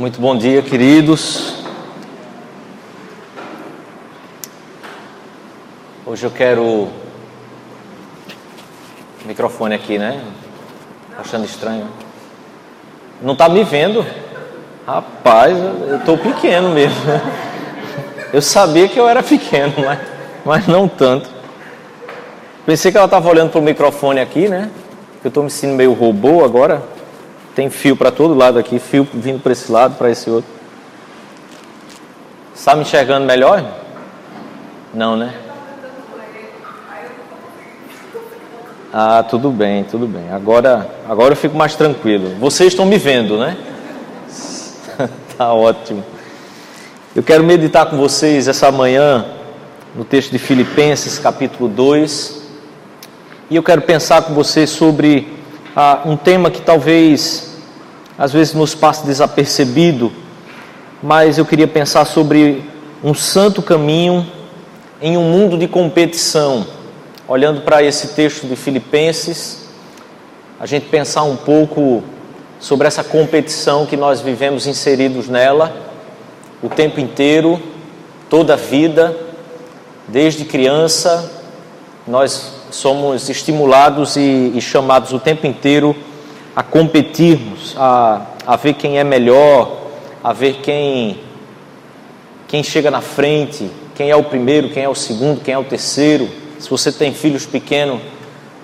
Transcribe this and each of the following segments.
Muito bom dia, queridos. Hoje eu quero. Microfone aqui, né? Achando estranho. Não tá me vendo? Rapaz, eu tô pequeno mesmo. Eu sabia que eu era pequeno, mas, mas não tanto. Pensei que ela estava olhando para o microfone aqui, né? Eu estou me sentindo meio robô agora. Tem fio para todo lado aqui, fio vindo para esse lado, para esse outro. Está me enxergando melhor? Não, né? Ah, tudo bem, tudo bem. Agora, agora eu fico mais tranquilo. Vocês estão me vendo, né? tá ótimo. Eu quero meditar com vocês essa manhã no texto de Filipenses, capítulo 2. E eu quero pensar com vocês sobre ah, um tema que talvez às vezes nos passe desapercebido, mas eu queria pensar sobre um santo caminho em um mundo de competição. Olhando para esse texto de Filipenses, a gente pensar um pouco sobre essa competição que nós vivemos inseridos nela o tempo inteiro, toda a vida, desde criança, nós somos estimulados e, e chamados o tempo inteiro a competirmos, a, a ver quem é melhor, a ver quem, quem chega na frente, quem é o primeiro, quem é o segundo, quem é o terceiro. Se você tem filhos pequenos,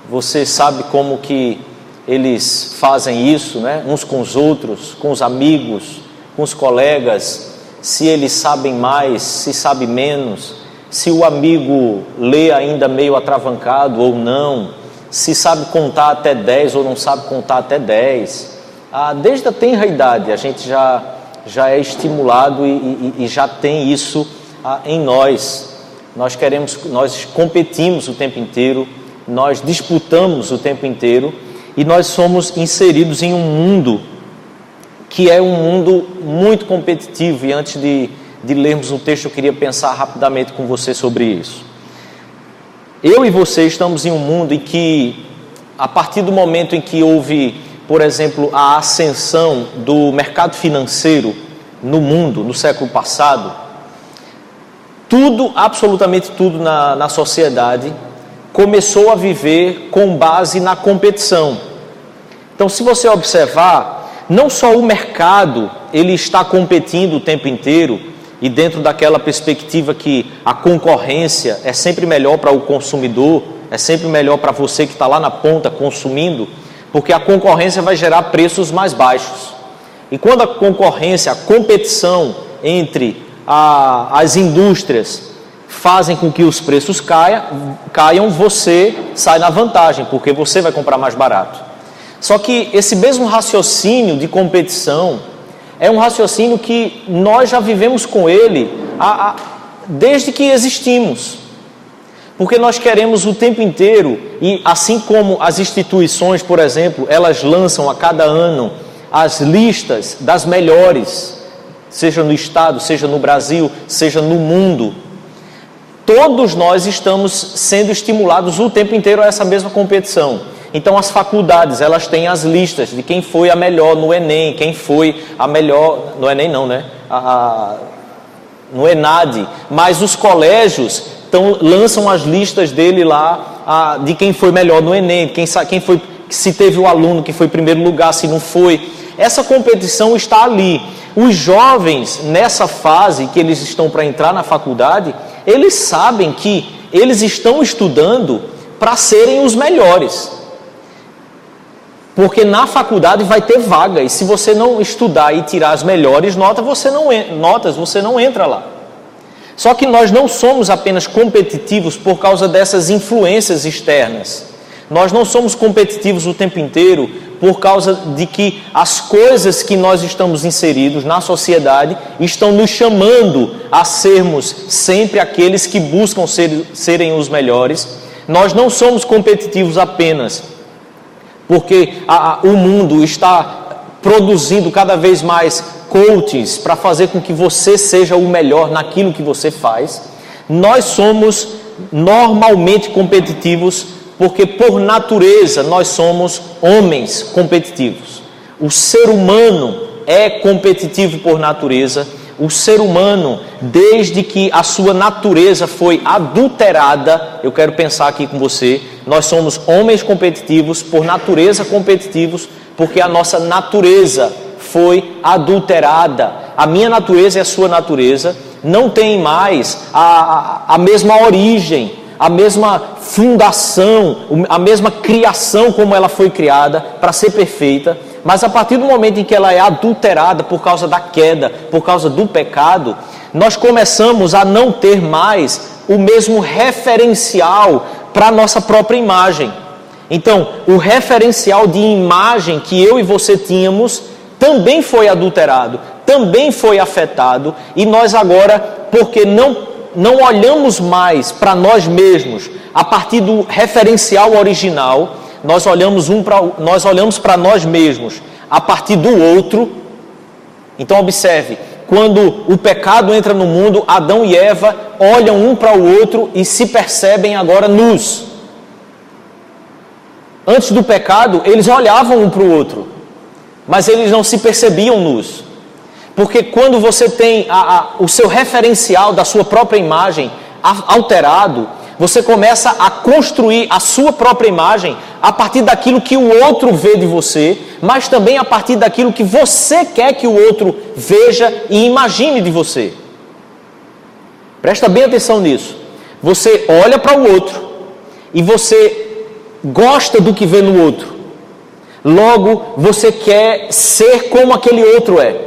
você sabe como que eles fazem isso, né? Uns com os outros, com os amigos, com os colegas, se eles sabem mais, se sabe menos, se o amigo lê ainda meio atravancado ou não, se sabe contar até 10 ou não sabe contar até 10. Ah, desde a tenra idade a gente já, já é estimulado e, e, e já tem isso ah, em nós. Nós queremos, nós competimos o tempo inteiro, nós disputamos o tempo inteiro e nós somos inseridos em um mundo que é um mundo muito competitivo. E antes de, de lermos o texto, eu queria pensar rapidamente com você sobre isso. Eu e você estamos em um mundo em que, a partir do momento em que houve, por exemplo, a ascensão do mercado financeiro no mundo, no século passado, tudo, absolutamente tudo na, na sociedade, começou a viver com base na competição. Então, se você observar, não só o mercado ele está competindo o tempo inteiro e dentro daquela perspectiva que a concorrência é sempre melhor para o consumidor, é sempre melhor para você que está lá na ponta consumindo, porque a concorrência vai gerar preços mais baixos. E quando a concorrência, a competição entre a, as indústrias fazem com que os preços caia, caiam, você sai na vantagem, porque você vai comprar mais barato. Só que esse mesmo raciocínio de competição é um raciocínio que nós já vivemos com ele a, a, desde que existimos. Porque nós queremos o tempo inteiro, e assim como as instituições, por exemplo, elas lançam a cada ano as listas das melhores, seja no Estado, seja no Brasil, seja no mundo, todos nós estamos sendo estimulados o tempo inteiro a essa mesma competição. Então as faculdades, elas têm as listas de quem foi a melhor no Enem, quem foi a melhor, no Enem não, né? A, a, no Enad, mas os colégios tão, lançam as listas dele lá a, de quem foi melhor no Enem, quem, quem foi, se teve o aluno que foi primeiro lugar, se não foi. Essa competição está ali. Os jovens, nessa fase que eles estão para entrar na faculdade, eles sabem que eles estão estudando para serem os melhores. Porque na faculdade vai ter vaga e se você não estudar e tirar as melhores notas, você não, notas, você não entra lá. Só que nós não somos apenas competitivos por causa dessas influências externas. Nós não somos competitivos o tempo inteiro por causa de que as coisas que nós estamos inseridos na sociedade estão nos chamando a sermos sempre aqueles que buscam ser, serem os melhores. Nós não somos competitivos apenas porque a, a, o mundo está produzindo cada vez mais coaches para fazer com que você seja o melhor naquilo que você faz. Nós somos normalmente competitivos porque, por natureza, nós somos homens competitivos. O ser humano é competitivo por natureza. O ser humano, desde que a sua natureza foi adulterada, eu quero pensar aqui com você, nós somos homens competitivos, por natureza competitivos, porque a nossa natureza foi adulterada. A minha natureza e a sua natureza não têm mais a, a, a mesma origem, a mesma fundação, a mesma criação como ela foi criada para ser perfeita, mas a partir do momento em que ela é adulterada por causa da queda, por causa do pecado, nós começamos a não ter mais o mesmo referencial para a nossa própria imagem. Então, o referencial de imagem que eu e você tínhamos também foi adulterado, também foi afetado, e nós agora, porque não não olhamos mais para nós mesmos a partir do referencial original, nós olhamos um para nós olhamos para nós mesmos a partir do outro. Então observe, quando o pecado entra no mundo, Adão e Eva olham um para o outro e se percebem agora nus. Antes do pecado, eles olhavam um para o outro, mas eles não se percebiam nus. Porque quando você tem a, a, o seu referencial da sua própria imagem alterado, você começa a construir a sua própria imagem a partir daquilo que o outro vê de você, mas também a partir daquilo que você quer que o outro veja e imagine de você. Presta bem atenção nisso. Você olha para o outro e você gosta do que vê no outro. Logo, você quer ser como aquele outro é.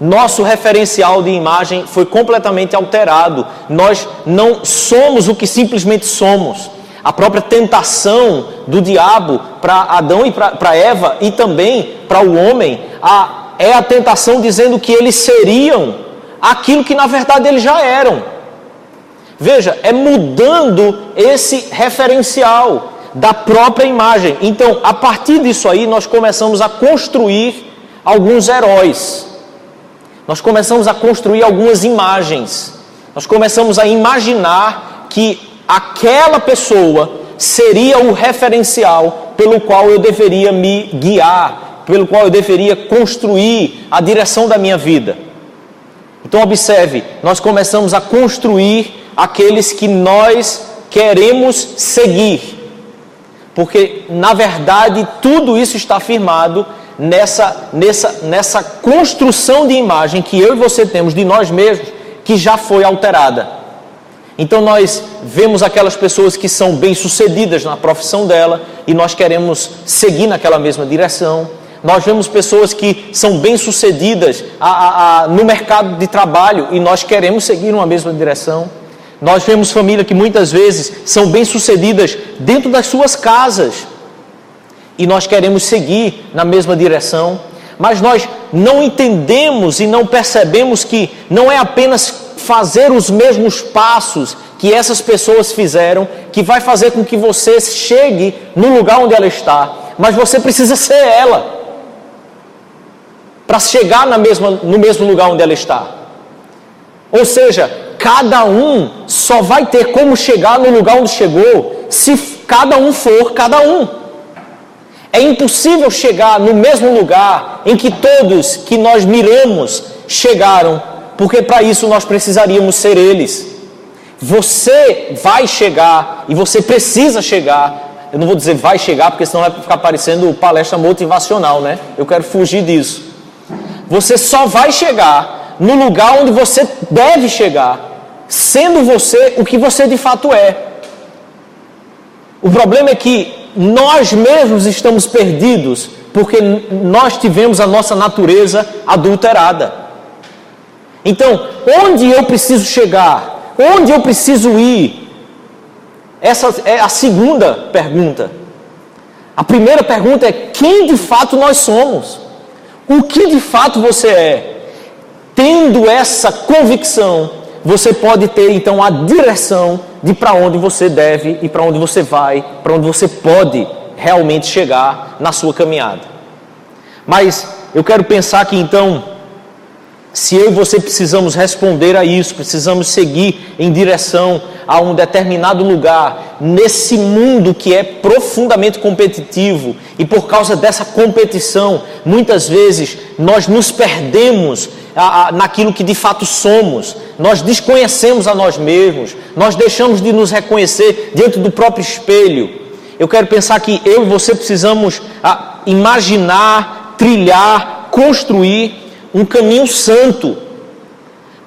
Nosso referencial de imagem foi completamente alterado. Nós não somos o que simplesmente somos. A própria tentação do diabo para Adão e para Eva e também para o homem a, é a tentação dizendo que eles seriam aquilo que na verdade eles já eram. Veja, é mudando esse referencial da própria imagem. Então, a partir disso aí, nós começamos a construir alguns heróis nós começamos a construir algumas imagens. Nós começamos a imaginar que aquela pessoa seria o referencial pelo qual eu deveria me guiar, pelo qual eu deveria construir a direção da minha vida. Então, observe, nós começamos a construir aqueles que nós queremos seguir, porque na verdade tudo isso está afirmado nessa, nessa, nessa construção de imagem que eu e você temos de nós mesmos, que já foi alterada. Então nós vemos aquelas pessoas que são bem-sucedidas na profissão dela e nós queremos seguir naquela mesma direção. Nós vemos pessoas que são bem-sucedidas no mercado de trabalho e nós queremos seguir numa mesma direção. Nós vemos famílias que muitas vezes são bem-sucedidas dentro das suas casas e nós queremos seguir na mesma direção, mas nós não entendemos e não percebemos que não é apenas fazer os mesmos passos que essas pessoas fizeram que vai fazer com que você chegue no lugar onde ela está, mas você precisa ser ela para chegar na mesma, no mesmo lugar onde ela está. Ou seja, cada um só vai ter como chegar no lugar onde chegou se cada um for cada um. É impossível chegar no mesmo lugar em que todos que nós miramos chegaram, porque para isso nós precisaríamos ser eles. Você vai chegar e você precisa chegar. Eu não vou dizer vai chegar, porque senão vai ficar parecendo palestra motivacional, né? Eu quero fugir disso. Você só vai chegar no lugar onde você deve chegar, sendo você o que você de fato é. O problema é que nós mesmos estamos perdidos porque nós tivemos a nossa natureza adulterada. Então, onde eu preciso chegar? Onde eu preciso ir? Essa é a segunda pergunta. A primeira pergunta é: quem de fato nós somos? O que de fato você é? Tendo essa convicção, você pode ter então a direção de para onde você deve e para onde você vai, para onde você pode realmente chegar na sua caminhada. Mas eu quero pensar que então Se eu e você precisamos responder a isso, precisamos seguir em direção a um determinado lugar, nesse mundo que é profundamente competitivo, e por causa dessa competição, muitas vezes nós nos perdemos a, a, naquilo que de fato somos, nós desconhecemos a nós mesmos, nós deixamos de nos reconhecer diante do próprio espelho. Eu quero pensar que eu e você precisamos a, imaginar, trilhar, construir um caminho santo.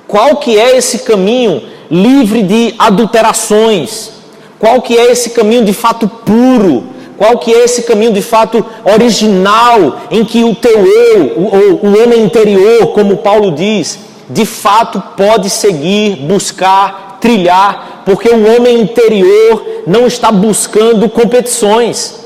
Qual que é esse caminho livre de adulterações? Qual que é esse caminho de fato puro? Qual que é esse caminho de fato original em que o teu eu, o, o homem interior, como Paulo diz, de fato pode seguir, buscar, trilhar, porque o homem interior não está buscando competições.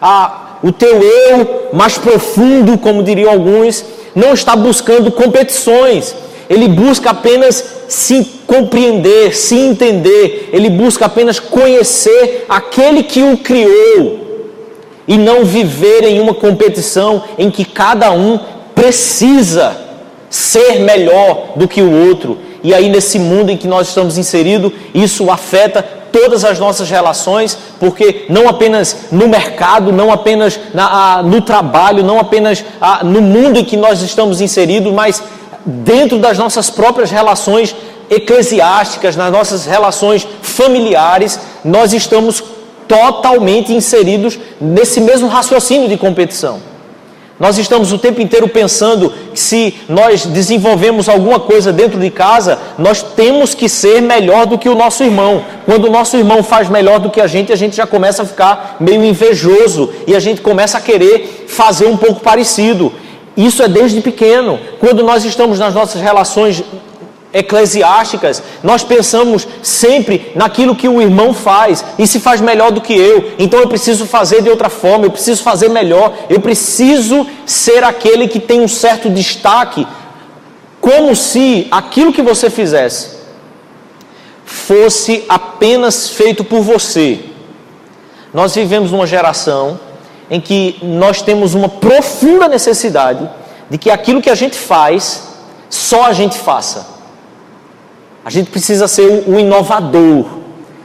Ah, o teu eu mais profundo, como diriam alguns, não está buscando competições, ele busca apenas se compreender, se entender, ele busca apenas conhecer aquele que o criou e não viver em uma competição em que cada um precisa ser melhor do que o outro. E aí, nesse mundo em que nós estamos inseridos, isso afeta todas as nossas relações, porque não apenas no mercado, não apenas na, no trabalho, não apenas no mundo em que nós estamos inseridos, mas dentro das nossas próprias relações eclesiásticas, nas nossas relações familiares, nós estamos totalmente inseridos nesse mesmo raciocínio de competição. Nós estamos o tempo inteiro pensando que se nós desenvolvemos alguma coisa dentro de casa, nós temos que ser melhor do que o nosso irmão. Quando o nosso irmão faz melhor do que a gente, a gente já começa a ficar meio invejoso e a gente começa a querer fazer um pouco parecido. Isso é desde pequeno. Quando nós estamos nas nossas relações eclesiásticas, nós pensamos sempre naquilo que o irmão faz e se faz melhor do que eu, então eu preciso fazer de outra forma, eu preciso fazer melhor, eu preciso ser aquele que tem um certo destaque, como se aquilo que você fizesse fosse apenas feito por você. Nós vivemos numa geração em que nós temos uma profunda necessidade de que aquilo que a gente faz, só a gente faça. A gente precisa ser o, inovador.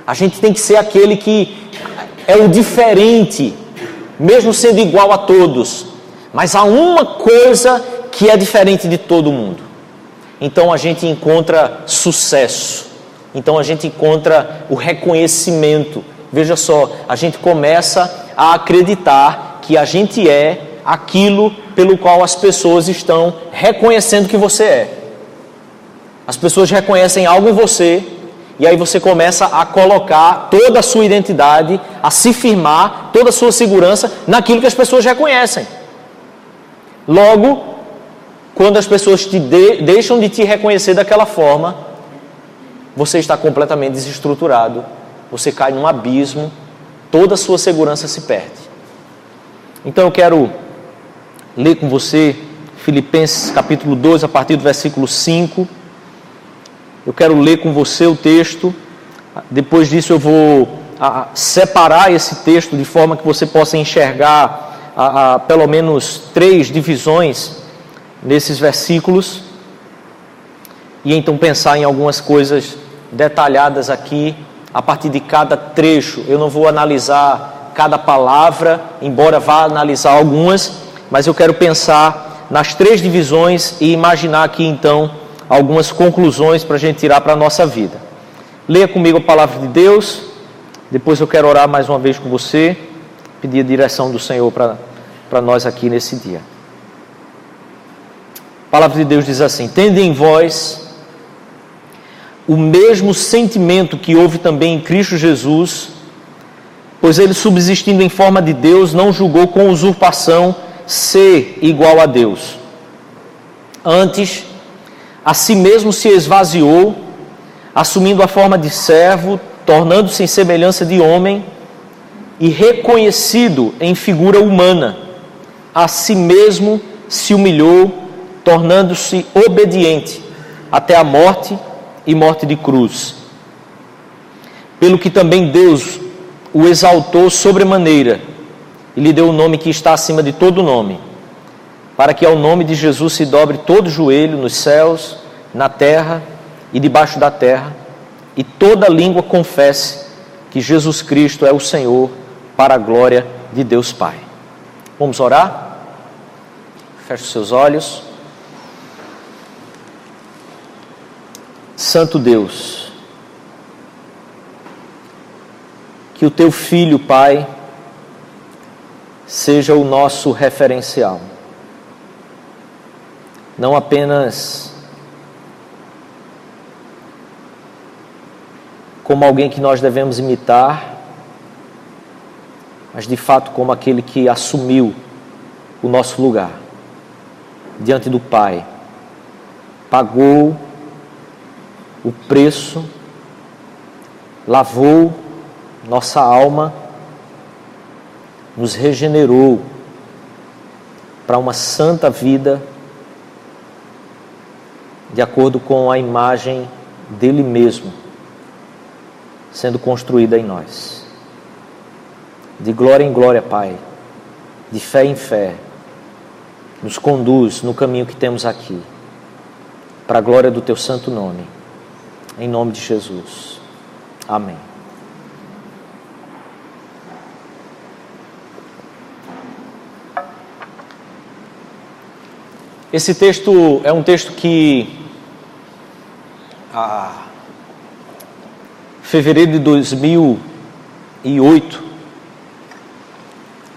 A gente tem que ser aquele que é o diferente, mesmo sendo igual a todos. Mas há uma coisa que é diferente de todo mundo. Então a gente encontra sucesso. Então a gente encontra o reconhecimento. Veja só, a gente começa a acreditar que a gente é aquilo pelo qual as pessoas estão reconhecendo que você é. As pessoas reconhecem algo em você e aí você começa a colocar toda a sua identidade, a se firmar, toda a sua segurança naquilo que as pessoas reconhecem. Logo, quando as pessoas te de, deixam de te reconhecer daquela forma, você está completamente desestruturado, você cai num abismo, toda a sua segurança se perde. Então eu quero ler com você Filipenses capítulo 2, a partir do versículo 5 eu quero ler com você o texto. Depois disso, eu vou separar esse texto de forma que você possa enxergar a, a, pelo menos três divisões nesses versículos. E então pensar em algumas coisas detalhadas aqui a partir de cada trecho. Eu não vou analisar cada palavra, embora vá analisar algumas, mas eu quero pensar nas três divisões e imaginar aqui então algumas conclusões para a gente tirar para a nossa vida. Leia comigo a palavra de Deus, depois eu quero orar mais uma vez com você, pedir a direção do Senhor para, nós aqui nesse dia. A palavra de Deus diz assim: Tende em vós o mesmo sentimento que houve também em Cristo Jesus, pois ele, subsistindo em forma de Deus, não julgou com usurpação ser igual a Deus. Antes, a si mesmo se esvaziou, assumindo a forma de servo, tornando-se em semelhança de homem e reconhecido em figura humana. A si mesmo se humilhou, tornando-se obediente até a morte e morte de cruz. Pelo que também Deus o exaltou sobremaneira e lhe deu o nome que está acima de todo nome para que ao nome de Jesus se dobre todo joelho nos céus, na terra e debaixo da terra, e toda língua confesse que Jesus Cristo é o Senhor, para a glória de Deus Pai. Vamos orar? Feche os seus olhos. Santo Deus, que o teu filho, Pai, seja o nosso referencial. Não apenas como alguém que nós devemos imitar, mas de fato como aquele que assumiu o nosso lugar diante do Pai, pagou o preço, lavou nossa alma, nos regenerou para uma santa vida de acordo com a imagem dele mesmo sendo construída em nós. De glória em glória, Pai, de fé em fé, nos conduz no caminho que temos aqui, para a glória do Teu santo nome. Em nome de Jesus. Amém. Esse texto é um texto que, ah, fevereiro de 2008,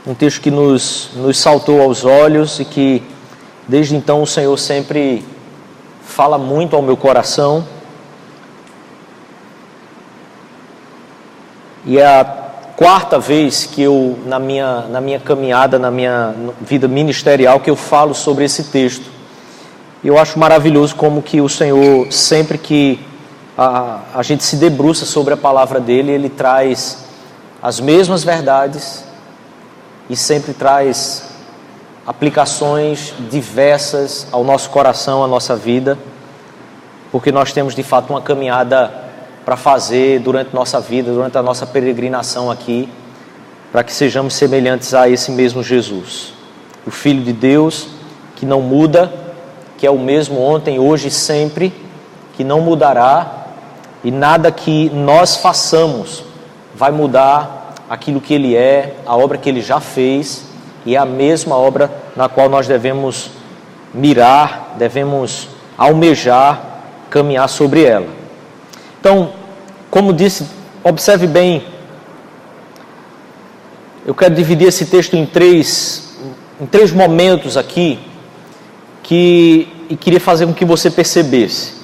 um texto que nos, nos saltou aos olhos e que desde então o Senhor sempre fala muito ao meu coração. E é a quarta vez que eu, na minha, na minha caminhada, na minha vida ministerial, que eu falo sobre esse texto. E eu acho maravilhoso como que o Senhor, sempre que a, a gente se debruça sobre a palavra dele, ele traz as mesmas verdades e sempre traz aplicações diversas ao nosso coração, à nossa vida, porque nós temos de fato uma caminhada para fazer durante nossa vida, durante a nossa peregrinação aqui, para que sejamos semelhantes a esse mesmo Jesus, o Filho de Deus que não muda, que é o mesmo ontem, hoje e sempre, que não mudará e nada que nós façamos vai mudar aquilo que Ele é, a obra que Ele já fez e é a mesma obra na qual nós devemos mirar, devemos almejar, caminhar sobre ela. Então, como disse, observe bem. Eu quero dividir esse texto em três, em três momentos aqui, que e queria fazer com que você percebesse.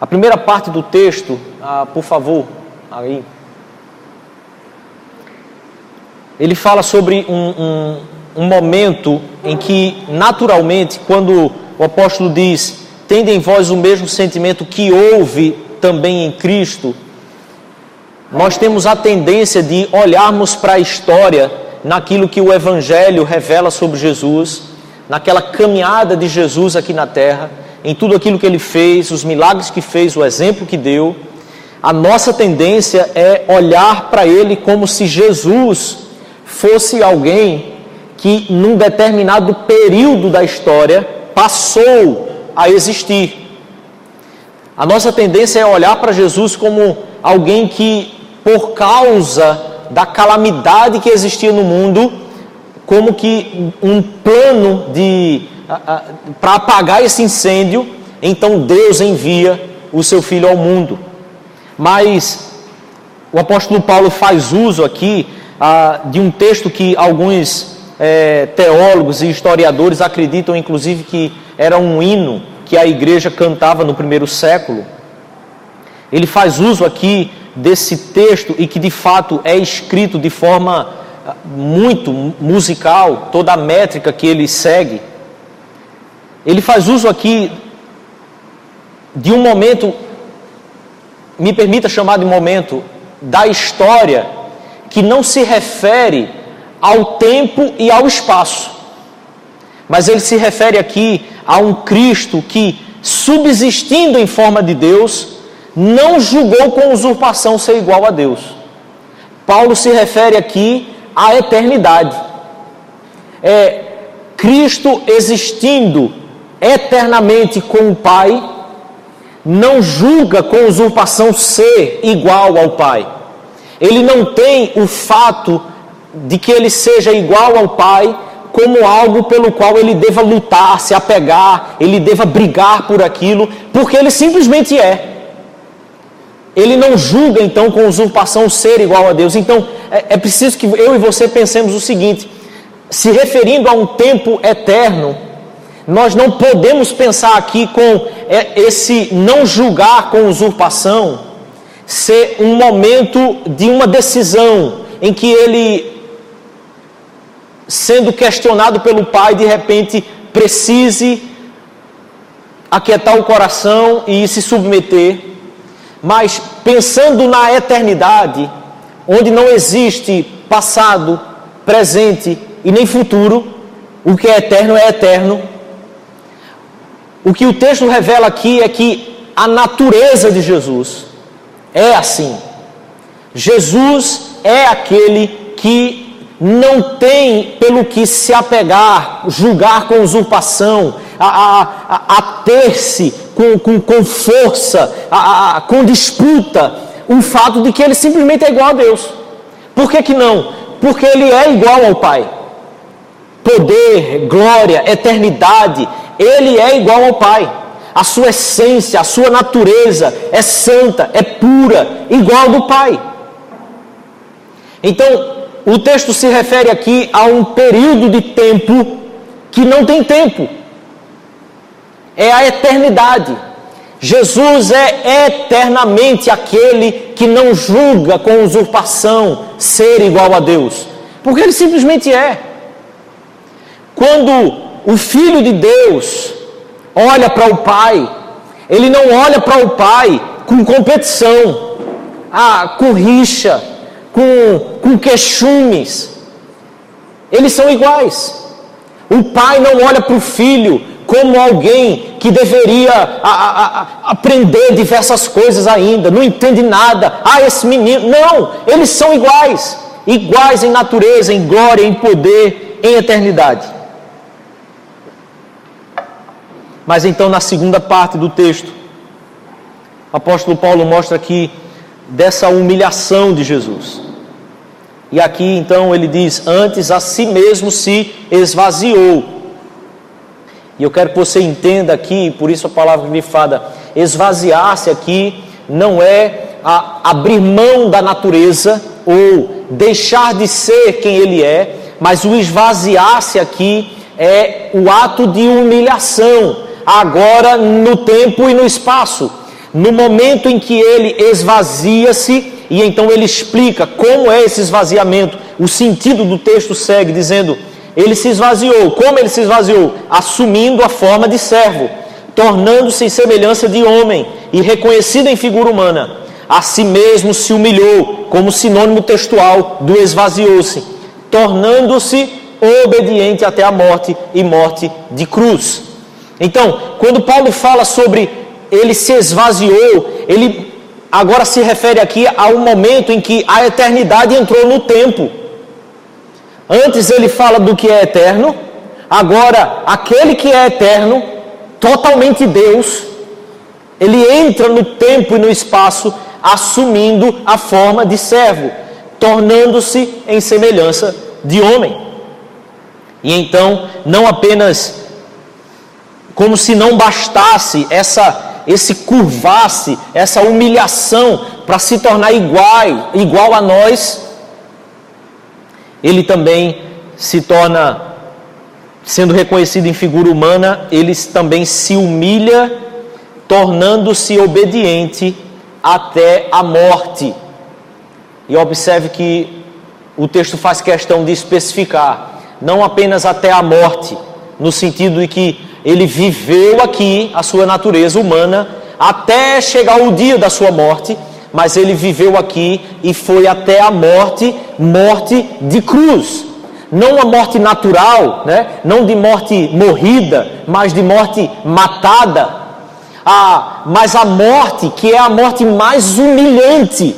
A primeira parte do texto, ah, por favor, aí. Ele fala sobre um, um, um momento em que, naturalmente, quando o apóstolo diz: Tende em vós o mesmo sentimento que houve também em Cristo, nós temos a tendência de olharmos para a história naquilo que o Evangelho revela sobre Jesus, naquela caminhada de Jesus aqui na terra, em tudo aquilo que ele fez, os milagres que fez, o exemplo que deu. A nossa tendência é olhar para ele como se Jesus fosse alguém que, num determinado período da história, passou a existir. A nossa tendência é olhar para Jesus como alguém que, por causa da calamidade que existia no mundo, como que um plano de para apagar esse incêndio, então Deus envia o seu filho ao mundo. Mas o apóstolo Paulo faz uso aqui ah, de um texto que alguns é, teólogos e historiadores acreditam, inclusive, que era um hino que a igreja cantava no primeiro século. Ele faz uso aqui desse texto e que de fato é escrito de forma muito musical, toda a métrica que ele segue. Ele faz uso aqui de um momento, me permita chamar de momento, da história que não se refere ao tempo e ao espaço, mas ele se refere aqui a um Cristo que, subsistindo em forma de Deus, não julgou com usurpação ser igual a Deus. Paulo se refere aqui à eternidade. É, Cristo existindo eternamente com o Pai, não julga com usurpação ser igual ao Pai. Ele não tem o fato de que ele seja igual ao Pai como algo pelo qual ele deva lutar, se apegar, ele deva brigar por aquilo, porque ele simplesmente é. Ele não julga então com usurpação ser igual a Deus. Então é, é preciso que eu e você pensemos o seguinte: se referindo a um tempo eterno, nós não podemos pensar aqui com é, esse não julgar com usurpação ser um momento de uma decisão em que ele, sendo questionado pelo pai, de repente precise aquietar o coração e se submeter, mas pensando na eternidade, onde não existe passado, presente e nem futuro, o que é eterno é eterno. O que o texto revela aqui é que a natureza de Jesus é assim. Jesus é aquele que não tem pelo que se apegar, julgar com usurpação, a, a, a, ter-se com, com, com, força, a, a, com disputa, o fato de que ele simplesmente é igual a Deus. Por que, que não? Porque ele é igual ao Pai. Poder, glória, eternidade, ele é igual ao Pai. A sua essência, a sua natureza é santa, é pura, igual do Pai. Então, o texto se refere aqui a um período de tempo que não tem tempo. É a eternidade. Jesus é eternamente aquele que não julga com usurpação ser igual a Deus, porque ele simplesmente é. Quando o Filho de Deus olha para o Pai, ele não olha para o Pai com competição, ah, com rixa, com, com queixumes. Eles são iguais. O pai não olha para o filho como alguém que deveria a, a, a, aprender diversas coisas ainda, não entende nada. Ah, esse menino. Não, eles são iguais. Iguais em natureza, em glória, em poder, em eternidade. Mas então, na segunda parte do texto, o apóstolo Paulo mostra que dessa humilhação de Jesus. E aqui então ele diz: Antes a si mesmo se esvaziou. E eu quero que você entenda aqui, por isso a palavra grifada, esvaziar-se aqui não é abrir mão da natureza ou deixar de ser quem ele é, mas o esvaziar-se aqui é o ato de humilhação, agora no tempo e no espaço. No momento em que ele esvazia-se, e então ele explica como é esse esvaziamento. O sentido do texto segue dizendo: ele se esvaziou. Como ele se esvaziou? Assumindo a forma de servo, tornando-se em semelhança de homem e reconhecido em figura humana. A si mesmo se humilhou, como sinônimo textual do esvaziou-se, tornando-se obediente até a morte e morte de cruz. Então, quando Paulo fala sobre ele se esvaziou, ele agora se refere aqui a um momento em que a eternidade entrou no tempo. Antes ele fala do que é eterno, agora aquele que é eterno, totalmente Deus, ele entra no tempo e no espaço assumindo a forma de servo, tornando-se em semelhança de homem. E então, não apenas como se não bastasse essa esse curvar-se, essa humilhação para se tornar igual, igual a nós, ele também se torna, sendo reconhecido em figura humana, ele também se humilha, tornando-se obediente até a morte. E observe que o texto faz questão de especificar, não apenas até a morte, no sentido de que ele viveu aqui a sua natureza humana até chegar o dia da sua morte, mas ele viveu aqui e foi até a morte, morte de cruz. Não a morte natural, né? não de morte morrida, mas de morte matada. Ah, mas a morte que é a morte mais humilhante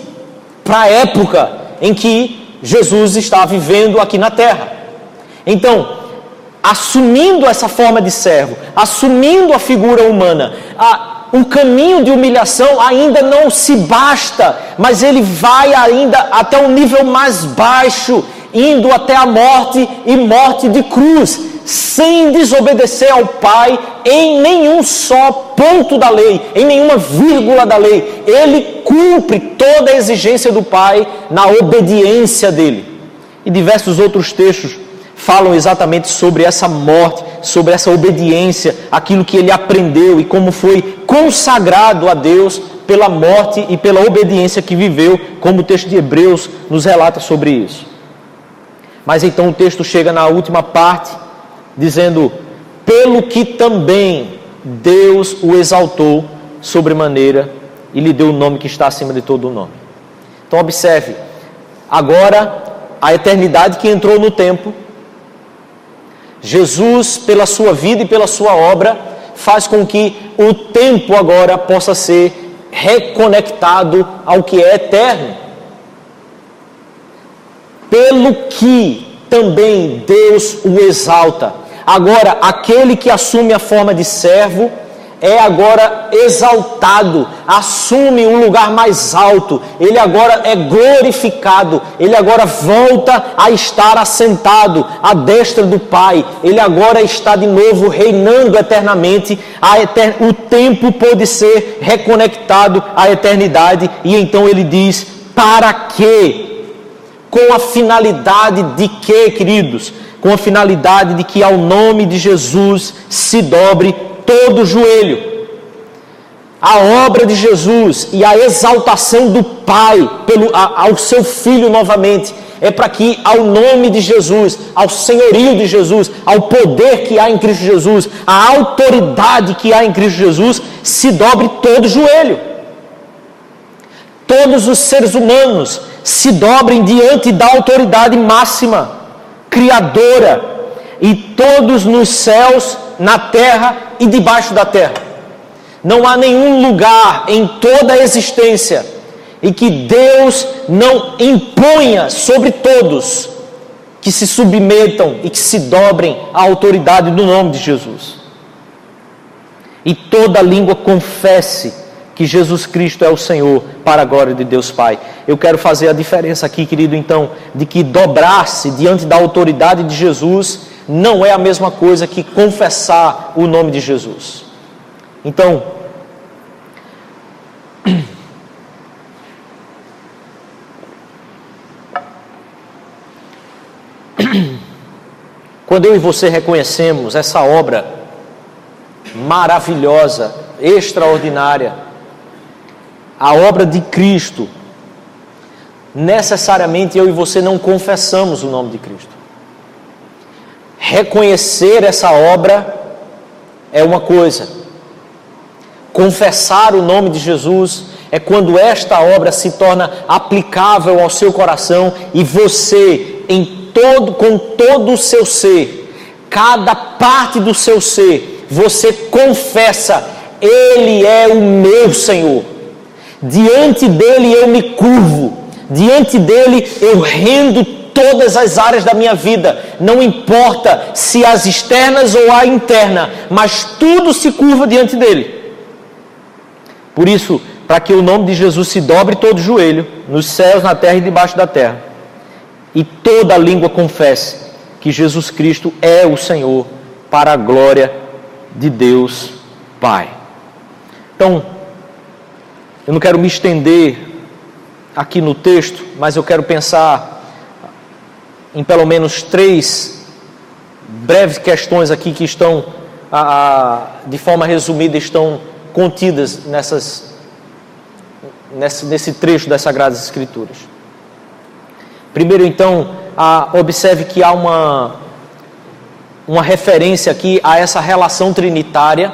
para a época em que Jesus está vivendo aqui na terra. Então, assumindo essa forma de servo, assumindo a figura humana, a, o caminho de humilhação ainda não se basta, mas ele vai ainda até um nível mais baixo, indo até a morte e morte de cruz, sem desobedecer ao Pai em nenhum só ponto da lei, em nenhuma vírgula da lei. Ele cumpre toda a exigência do Pai na obediência dele. E diversos outros textos falam exatamente sobre essa morte, sobre essa obediência, aquilo que ele aprendeu e como foi consagrado a Deus pela morte e pela obediência que viveu, como o texto de Hebreus nos relata sobre isso. Mas então o texto chega na última parte, dizendo: Pelo que também Deus o exaltou sobremaneira e lhe deu o nome que está acima de todo o nome. Então, observe, agora a eternidade que entrou no tempo Jesus, pela sua vida e pela sua obra, faz com que o tempo agora possa ser reconectado ao que é eterno. Pelo que também Deus o exalta. Agora, aquele que assume a forma de servo, é agora exaltado, assume um lugar mais alto, ele agora é glorificado, ele agora volta a estar assentado à destra do Pai, ele agora está de novo reinando eternamente, eter... o tempo pode ser reconectado à eternidade, e então ele diz: para quê? Com a finalidade de quê, queridos? Com a finalidade de que ao nome de Jesus se dobre todo joelho. A obra de Jesus e a exaltação do Pai pelo, a, ao seu Filho novamente é para que, ao nome de Jesus, ao senhorio de Jesus, ao poder que há em Cristo Jesus, à autoridade que há em Cristo Jesus, se dobre todo joelho. Todos os seres humanos se dobrem diante da autoridade máxima, criadora, e todos nos céus na terra e debaixo da terra. Não há nenhum lugar em toda a existência em que Deus não imponha sobre todos que se submetam e que se dobrem à autoridade do nome de Jesus. E toda língua confesse que Jesus Cristo é o Senhor para a glória de Deus Pai. Eu quero fazer a diferença aqui, querido, então, de que dobrar-se diante da autoridade de Jesus não é a mesma coisa que confessar o nome de Jesus. Então, quando eu e você reconhecemos essa obra maravilhosa, extraordinária, a obra de Cristo, necessariamente eu e você não confessamos o nome de Cristo. Reconhecer essa obra é uma coisa, confessar o nome de Jesus é quando esta obra se torna aplicável ao seu coração e você, em todo, com todo o seu ser, cada parte do seu ser, você confessa: Ele é o meu Senhor. Diante dele eu me curvo, diante dele eu rendo todas as áreas da minha vida, não importa se as externas ou a interna, mas tudo se curva diante dele. Por isso, para que o nome de Jesus se dobre todo joelho, nos céus, na terra e debaixo da terra, e toda língua confesse que Jesus Cristo é o Senhor, para a glória de Deus Pai. Então, eu não quero me estender aqui no texto, mas eu quero pensar em pelo menos três breves questões aqui que estão, de forma resumida, estão contidas nessas, nesse, nesse trecho das Sagradas Escrituras. Primeiro, então, observe que há uma, uma referência aqui a essa relação trinitária,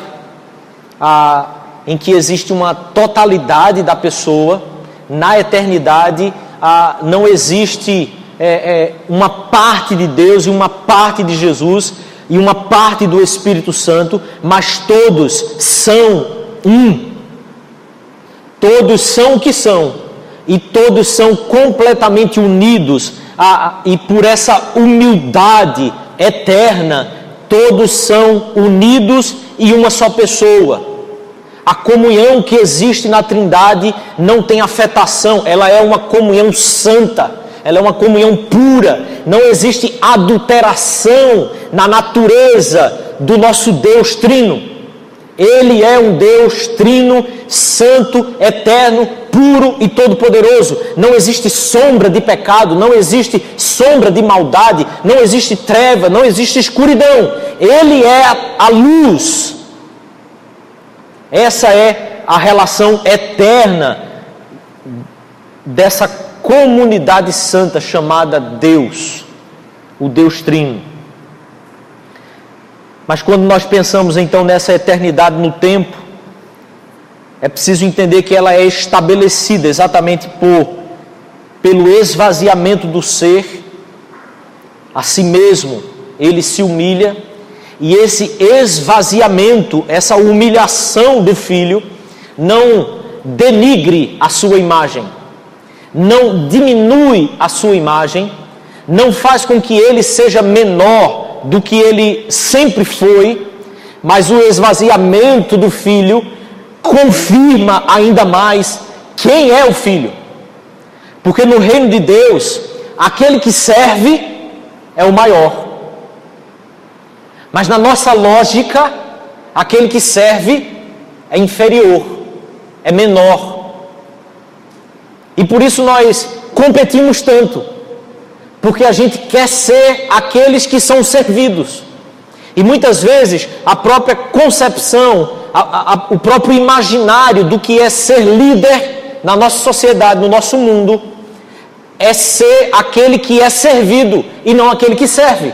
a, em que existe uma totalidade da pessoa, na eternidade a, não existe é, é, uma parte de Deus e uma parte de Jesus e uma parte do Espírito Santo, mas todos são um. Todos são o que são e todos são completamente unidos a, e por essa humildade eterna, todos são unidos em uma só pessoa. A comunhão que existe na Trindade não tem afetação, ela é uma comunhão santa, ela é uma comunhão pura, não existe adulteração na natureza do nosso Deus Trino. Ele é um Deus trino, santo, eterno, puro e todo-poderoso. Não existe sombra de pecado, não existe sombra de maldade, não existe treva, não existe escuridão. Ele é a luz. Essa é a relação eterna dessa comunidade santa chamada Deus, o Deus Trino. Mas quando nós pensamos então nessa eternidade no tempo, é preciso entender que ela é estabelecida exatamente por pelo esvaziamento do ser a si mesmo, ele se humilha e esse esvaziamento, essa humilhação do filho não denigre a sua imagem, não diminui a sua imagem, não faz com que ele seja menor do que ele sempre foi, mas o esvaziamento do filho confirma ainda mais quem é o filho. Porque no reino de Deus, aquele que serve é o maior. Mas na nossa lógica, aquele que serve é inferior, é menor. E por isso nós competimos tanto porque a gente quer ser aqueles que são servidos. E muitas vezes a própria concepção, a, a, o próprio imaginário do que é ser líder na nossa sociedade, no nosso mundo, é ser aquele que é servido e não aquele que serve.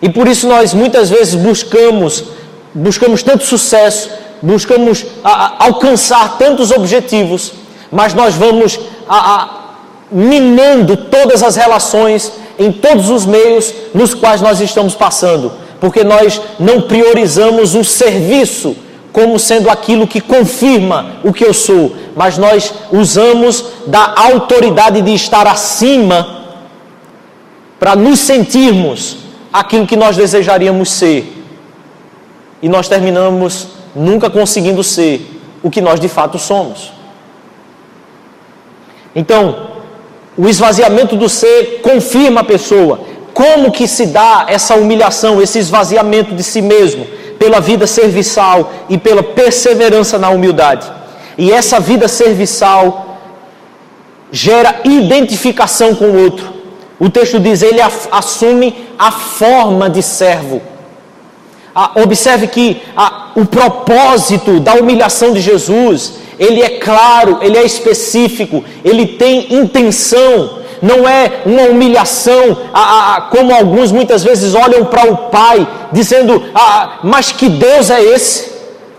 E por isso nós muitas vezes buscamos, buscamos tanto sucesso, buscamos a, alcançar tantos objetivos, mas nós vamos minando todas as relações em todos os meios nos quais nós estamos passando, porque nós não priorizamos o serviço como sendo aquilo que confirma o que eu sou, mas nós usamos da autoridade de estar acima para nos sentirmos aquilo que nós desejaríamos ser. E nós terminamos nunca conseguindo ser o que nós de fato somos. Então, o esvaziamento do ser confirma a pessoa. Como que se dá essa humilhação, esse esvaziamento de si mesmo? Pela vida serviçal e pela perseverança na humildade. E essa vida serviçal gera identificação com o outro. O texto diz: ele assume a forma de servo. Ah, observe que ah, o propósito da humilhação de Jesus ele é claro, ele é específico, ele tem intenção, não é uma humilhação, a, a, como alguns muitas vezes olham para o Pai, dizendo: ah, Mas que Deus é esse?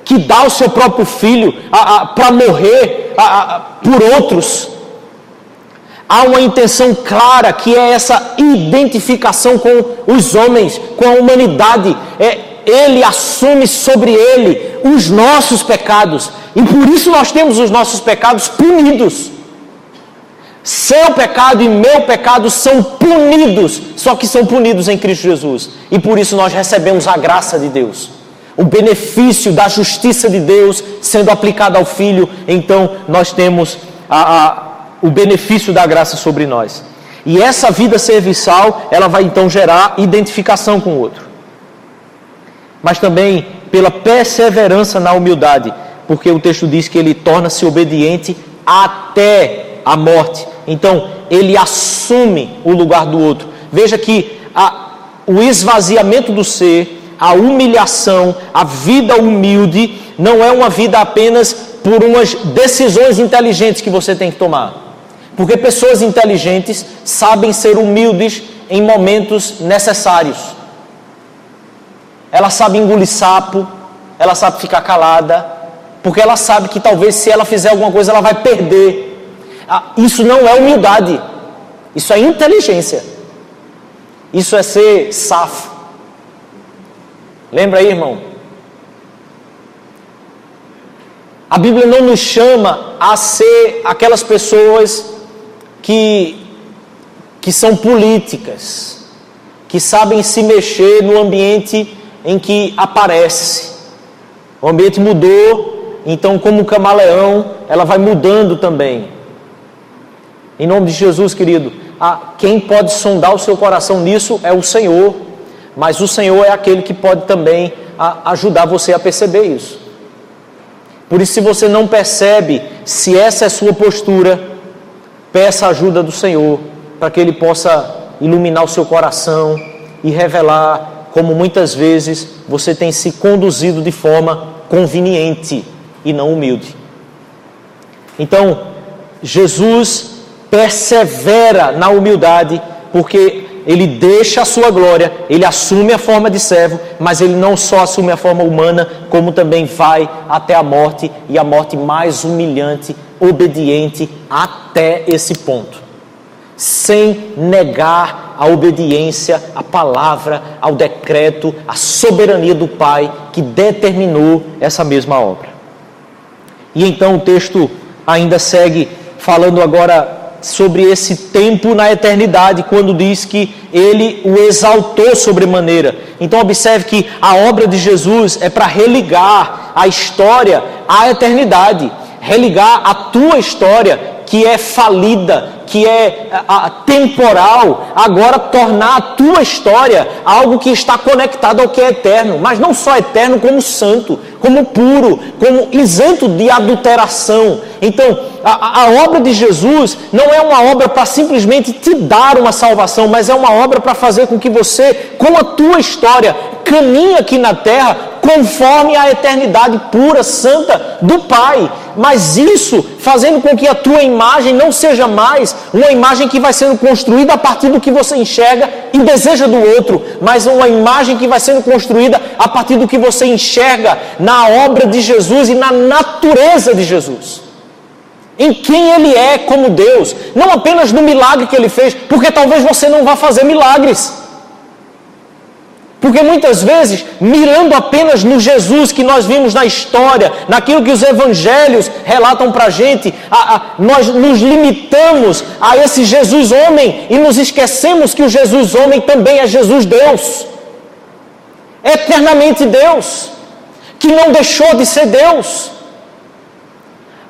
Que dá o seu próprio filho para morrer por outros. Há uma intenção clara que é essa identificação com os homens, com a humanidade. É, ele assume sobre ele os nossos pecados. E por isso nós temos os nossos pecados punidos. Seu pecado e meu pecado são punidos, só que são punidos em Cristo Jesus. E por isso nós recebemos a graça de Deus. O benefício da justiça de Deus sendo aplicado ao Filho, então nós temos a, a, o benefício da graça sobre nós. E essa vida serviçal, ela vai então gerar identificação com o outro. Mas também pela perseverança na humildade porque o texto diz que ele torna-se obediente até a morte. Então, ele assume o lugar do outro. Veja que a, o esvaziamento do ser, a humilhação, a vida humilde, não é uma vida apenas por umas decisões inteligentes que você tem que tomar. Porque pessoas inteligentes sabem ser humildes em momentos necessários. Ela sabe engolir sapo, ela sabe ficar calada, porque ela sabe que talvez se ela fizer alguma coisa ela vai perder. Ah, isso não é humildade, isso é inteligência, isso é ser safo. Lembra aí, irmão? A Bíblia não nos chama a ser aquelas pessoas que, que são políticas, que sabem se mexer no ambiente em que aparece. O ambiente mudou, então, como camaleão, ela vai mudando também. Em nome de Jesus, querido, a, quem pode sondar o seu coração nisso é o Senhor, mas o Senhor é aquele que pode também a, ajudar você a perceber isso. Por isso, se você não percebe se essa é sua postura, peça a ajuda do Senhor para que Ele possa iluminar o seu coração e revelar como muitas vezes você tem se conduzido de forma conveniente e não humilde. Então, Jesus persevera na humildade, porque ele deixa a sua glória, ele assume a forma de servo, mas ele não só assume a forma humana, como também vai até a morte e a morte mais humilhante, obediente até esse ponto sem negar a obediência à palavra, ao decreto, à soberania do Pai que determinou essa mesma obra. E então o texto ainda segue falando agora sobre esse tempo na eternidade, quando diz que ele o exaltou sobremaneira. Então, observe que a obra de Jesus é para religar a história à eternidade, religar a tua história que é falida, que é a, temporal, agora tornar a tua história algo que está conectado ao que é eterno, mas não só eterno, como santo, como puro, como isento de adulteração. Então, a, a obra de Jesus não é uma obra para simplesmente te dar uma salvação, mas é uma obra para fazer com que você, com a tua história, caminhe aqui na terra conforme a eternidade pura, santa do Pai. Mas isso fazendo com que a tua imagem não seja mais uma imagem que vai sendo construída a partir do que você enxerga e deseja do outro, mas uma imagem que vai sendo construída a partir do que você enxerga na obra de Jesus e na natureza de Jesus. Em quem Ele é como Deus, não apenas no milagre que Ele fez, porque talvez você não vá fazer milagres. Porque muitas vezes, mirando apenas no Jesus que nós vimos na história, naquilo que os evangelhos relatam para a gente, nós nos limitamos a esse Jesus homem e nos esquecemos que o Jesus homem também é Jesus Deus, eternamente Deus, que não deixou de ser Deus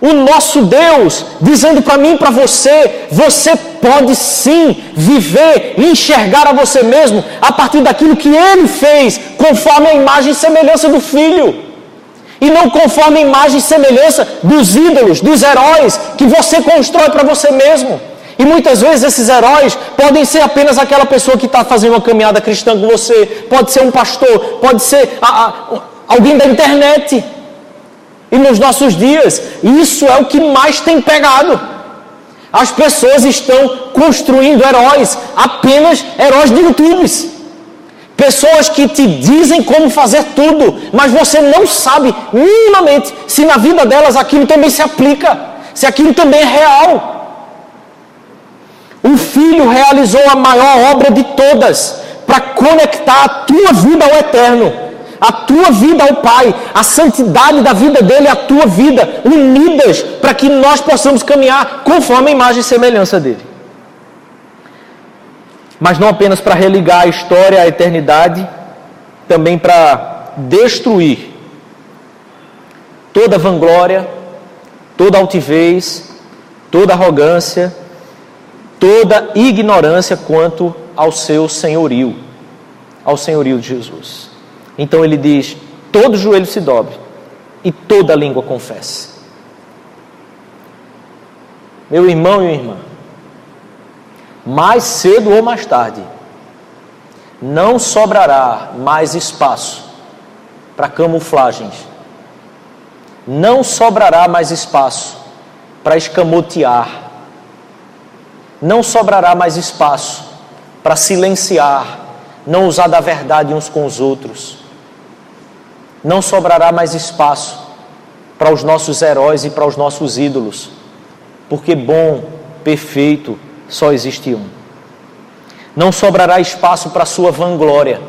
o nosso Deus, dizendo para mim e para você: você pode sim viver e enxergar a você mesmo a partir daquilo que Ele fez, conforme a imagem e semelhança do Filho. E não conforme a imagem e semelhança dos ídolos, dos heróis que você constrói para você mesmo. E muitas vezes esses heróis podem ser apenas aquela pessoa que está fazendo uma caminhada cristã com você, pode ser um pastor, pode ser a, a, alguém da internet. E nos nossos dias, isso é o que mais tem pegado. As pessoas estão construindo heróis, apenas heróis de YouTubes. Pessoas que te dizem como fazer tudo, mas você não sabe minimamente se na vida delas aquilo também se aplica, se aquilo também é real. O Filho realizou a maior obra de todas para conectar a tua vida ao eterno a tua vida ao Pai, a santidade da vida dele à tua vida, unidas para que nós possamos caminhar conforme a imagem e semelhança dele. Mas não apenas para religar a história à eternidade, também para destruir toda vanglória, toda altivez, toda arrogância, toda ignorância quanto ao seu senhorio, ao senhorio de Jesus. Então ele diz: todo joelho se dobre e toda língua confesse. Meu irmão e minha irmã, mais cedo ou mais tarde, não sobrará mais espaço para camuflagens, não sobrará mais espaço para escamotear, não sobrará mais espaço para silenciar, não usar da verdade uns com os outros não sobrará mais espaço para os nossos heróis e para os nossos ídolos, porque bom, perfeito, só existe um. Não sobrará espaço para sua vanglória,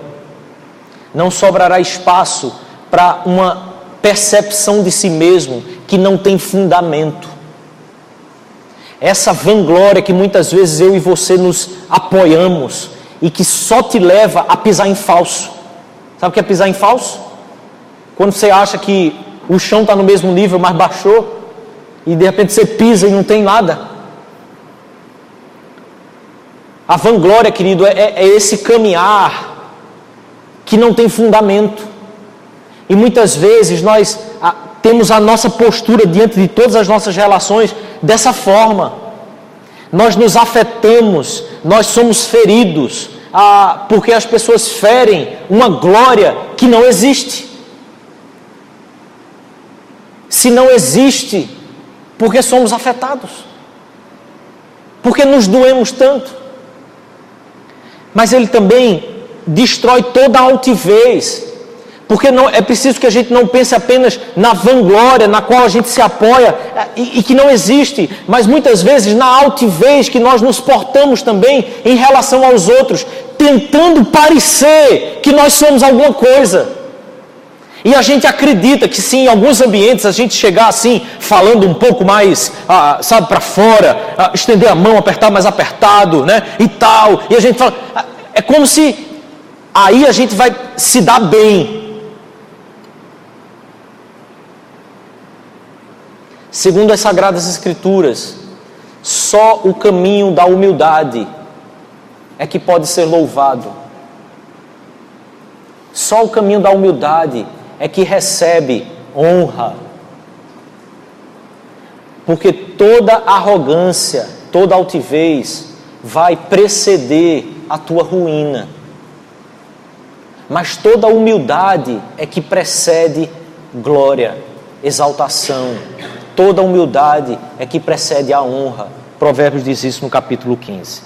não sobrará espaço para uma percepção de si mesmo que não tem fundamento. Essa vanglória que muitas vezes eu e você nos apoiamos, e que só te leva a pisar em falso. Sabe o que é pisar em falso? Quando você acha que o chão está no mesmo nível, mas baixou, e de repente você pisa e não tem nada. A vanglória, querido, é, é esse caminhar que não tem fundamento. E muitas vezes nós temos a nossa postura diante de todas as nossas relações dessa forma. Nós nos afetamos, nós somos feridos, a, porque as pessoas ferem uma glória que não existe. Se não existe, porque somos afetados, porque nos doemos tanto. Mas ele também destrói toda a altivez, porque não, é preciso que a gente não pense apenas na vanglória na qual a gente se apoia e, e, que não existe, mas muitas vezes na altivez que nós nos portamos também em relação aos outros, tentando parecer que nós somos alguma coisa. E a gente acredita que sim, em alguns ambientes a gente chegar assim, falando um pouco mais, ah, sabe, para fora, ah, estender a mão, apertar mais apertado, né, e tal, e a gente fala, ah, é como se aí a gente vai se dar bem. Segundo as Sagradas Escrituras, só o caminho da humildade é que pode ser louvado. Só o caminho da humildade é que recebe honra. Porque toda arrogância, toda altivez vai preceder a tua ruína. Mas toda humildade é que precede glória, exaltação. Toda humildade é que precede a honra. Provérbios diz isso no capítulo 15.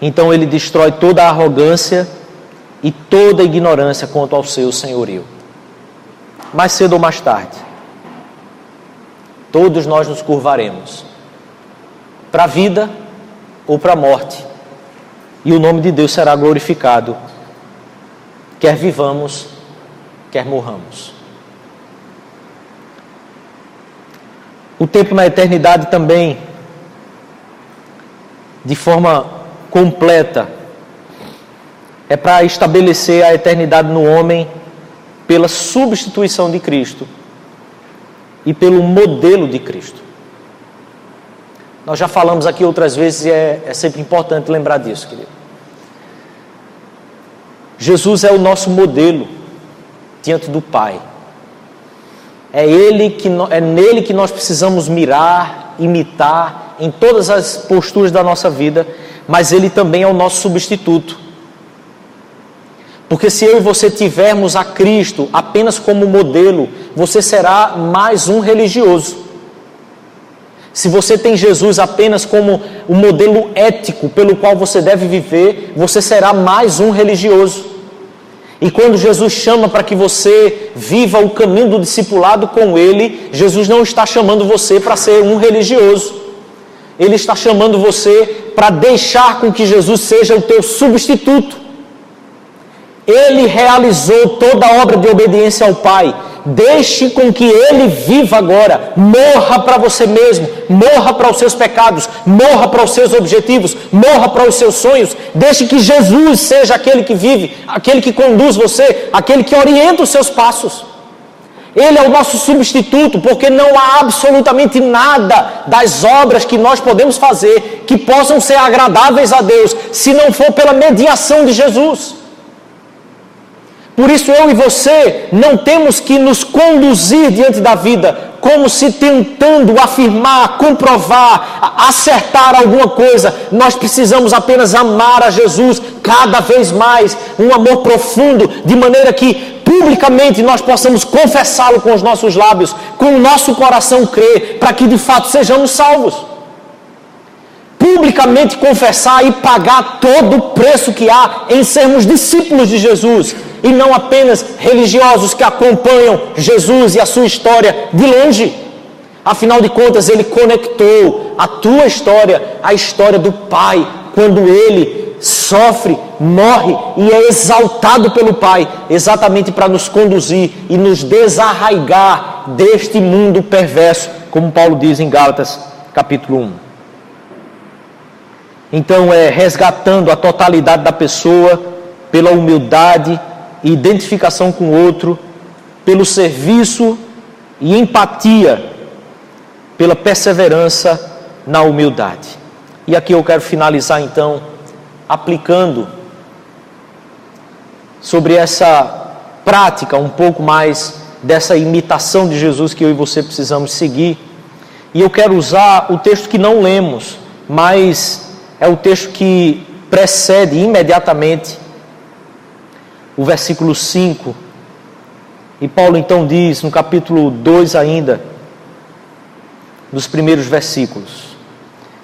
Então ele destrói toda a arrogância e toda ignorância quanto ao seu senhorio. Mais cedo ou mais tarde, todos nós nos curvaremos para a vida ou para a morte, e o nome de Deus será glorificado, quer vivamos, quer morramos. O tempo na eternidade também, de forma completa, é para estabelecer a eternidade no homem pela substituição de Cristo e pelo modelo de Cristo. Nós já falamos aqui outras vezes e é, é sempre importante lembrar disso, querido. Jesus é o nosso modelo diante do Pai. É, ele que, é nele que nós precisamos mirar, imitar em todas as posturas da nossa vida, mas ele também é o nosso substituto. Porque se eu e você tivermos a Cristo apenas como modelo, você será mais um religioso. Se você tem Jesus apenas como o modelo ético pelo qual você deve viver, você será mais um religioso. E quando Jesus chama para que você viva o caminho do discipulado com Ele, Jesus não está chamando você para ser um religioso. Ele está chamando você para deixar com que Jesus seja o teu substituto. Ele realizou toda a obra de obediência ao Pai. Deixe com que Ele viva agora. Morra para você mesmo. Morra para os seus pecados. Morra para os seus objetivos. Morra para os seus sonhos. Deixe que Jesus seja aquele que vive, aquele que conduz você, aquele que orienta os seus passos. Ele é o nosso substituto, porque não há absolutamente nada das obras que nós podemos fazer que possam ser agradáveis a Deus, se não for pela mediação de Jesus. Por isso eu e você não temos que nos conduzir diante da vida como se tentando afirmar, comprovar, acertar alguma coisa. Nós precisamos apenas amar a Jesus cada vez mais, um amor profundo, de maneira que publicamente nós possamos confessá-lo com os nossos lábios, com o nosso coração crer, para que de fato sejamos salvos. Publicamente confessar e pagar todo o preço que há em sermos discípulos de Jesus e não apenas religiosos que acompanham Jesus e a sua história de longe. Afinal de contas, ele conectou a tua história à história do Pai, quando ele sofre, morre e é exaltado pelo Pai, exatamente para nos conduzir e nos desarraigar deste mundo perverso, como Paulo diz em Gálatas, capítulo 1. Então é resgatando a totalidade da pessoa pela humildade e identificação com o outro, pelo serviço e empatia, pela perseverança na humildade. E aqui eu quero finalizar então aplicando sobre essa prática um pouco mais dessa imitação de Jesus que eu e você precisamos seguir. E eu quero usar o texto que não lemos, mas é o texto que precede imediatamente o versículo 5. E Paulo então diz, no capítulo 2 ainda, nos primeiros versículos.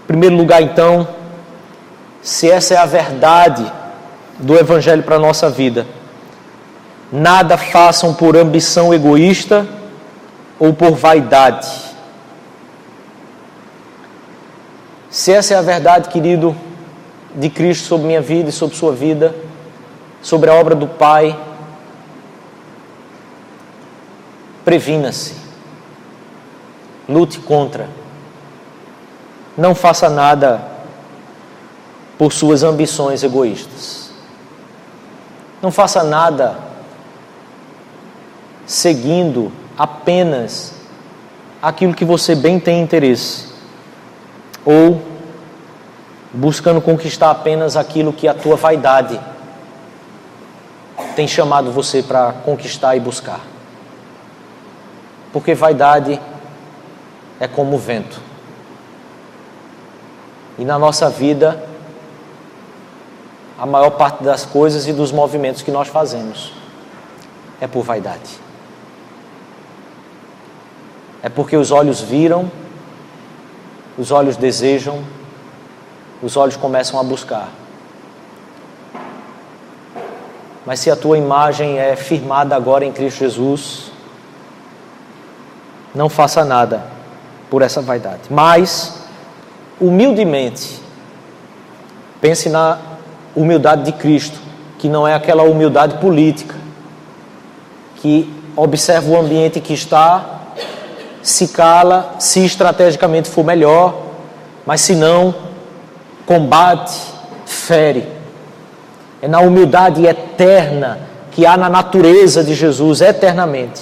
Em primeiro lugar, então, se essa é a verdade do Evangelho para a nossa vida, nada façam por ambição egoísta ou por vaidade. Se essa é a verdade, querido, de Cristo sobre minha vida e sobre sua vida, sobre a obra do Pai, previna-se, lute contra, não faça nada por suas ambições egoístas, não faça nada seguindo apenas aquilo que você bem tem interesse, ou buscando conquistar apenas aquilo que a tua vaidade tem chamado você para conquistar e buscar. Porque vaidade é como o vento. E na nossa vida, a maior parte das coisas e dos movimentos que nós fazemos é por vaidade. É porque os olhos viram, os olhos desejam, os olhos começam a buscar. Mas se a tua imagem é firmada agora em Cristo Jesus, não faça nada por essa vaidade. Mas, humildemente, pense na humildade de Cristo, que não é aquela humildade política, que observa o ambiente que está, se cala, se estrategicamente for melhor, mas se não, combate, fere é na humildade eterna que há na natureza de Jesus eternamente.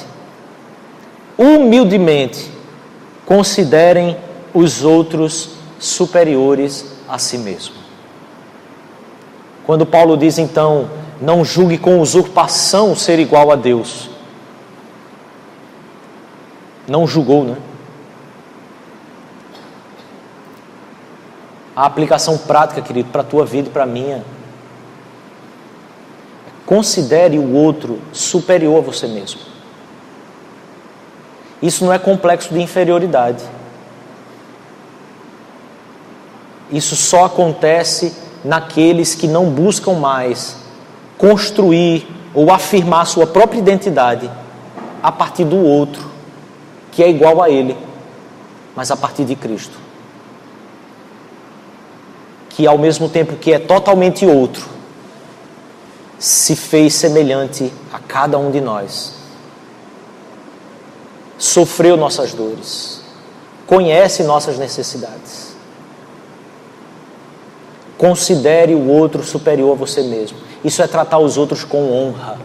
Humildemente, considerem os outros superiores a si mesmo. Quando Paulo diz então, não julgue com usurpação ser igual a Deus. Não julgou, né? A aplicação prática, querido, para a tua vida e para a minha Considere o outro superior a você mesmo. Isso não é complexo de inferioridade. Isso só acontece naqueles que não buscam mais construir ou afirmar sua própria identidade a partir do outro, que é igual a ele, mas a partir de Cristo. Que ao mesmo tempo que é totalmente outro, se fez semelhante a cada um de nós. Sofreu nossas dores, conhece nossas necessidades. Considere o outro superior a você mesmo. Isso é tratar os outros com honra.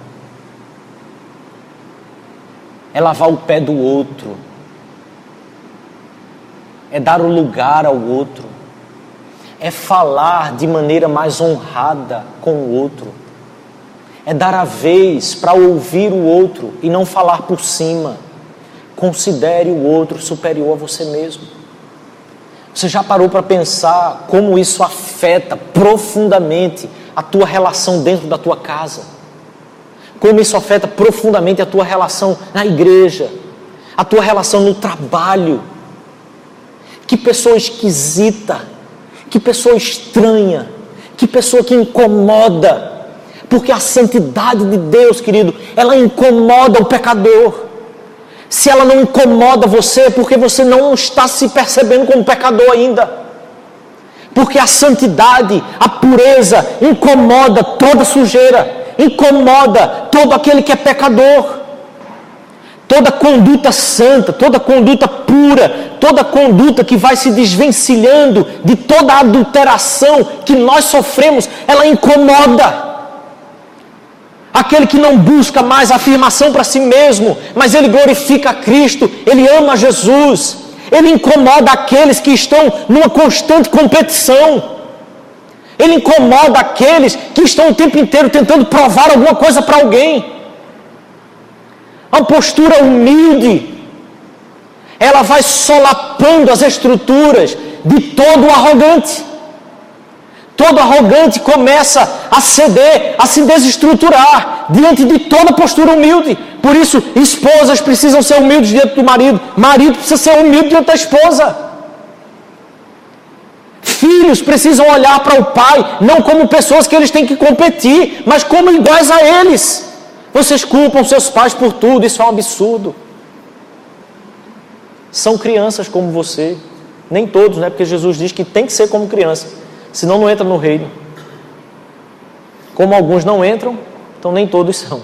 É lavar o pé do outro. É dar o lugar ao outro. É falar de maneira mais honrada com o outro é dar a vez para ouvir o outro e não falar por cima. Considere o outro superior a você mesmo. Você já parou para pensar como isso afeta profundamente a tua relação dentro da tua casa? Como isso afeta profundamente a tua relação na igreja, a tua relação no trabalho? Que pessoa esquisita, que pessoa estranha, que pessoa que incomoda porque a santidade de Deus, querido, ela incomoda o pecador. Se ela não incomoda você, é porque você não está se percebendo como pecador ainda. Porque a santidade, a pureza, incomoda toda sujeira, incomoda todo aquele que é pecador. toda conduta santa, toda conduta pura, toda conduta que vai se desvencilhando de toda a adulteração que nós sofremos, ela incomoda. Aquele que não busca mais afirmação para si mesmo, mas ele glorifica a Cristo, ele ama Jesus, ele incomoda aqueles que estão numa constante competição. Ele incomoda aqueles que estão o tempo inteiro tentando provar alguma coisa para alguém. Uma postura humilde, ela vai solapando as estruturas de todo arrogante. Todo arrogante começa a ceder, a se desestruturar diante de toda postura humilde. Por isso, esposas precisam ser humildes diante do marido, marido precisa ser humilde diante da esposa. Filhos precisam olhar para o pai não como pessoas que eles têm que competir, mas como iguais a eles. Vocês culpam seus pais por tudo, isso é um absurdo. São crianças como você. Nem todos, né? Porque Jesus diz que tem que ser como criança, senão não entra no reino. Como alguns não entram, então nem todos são.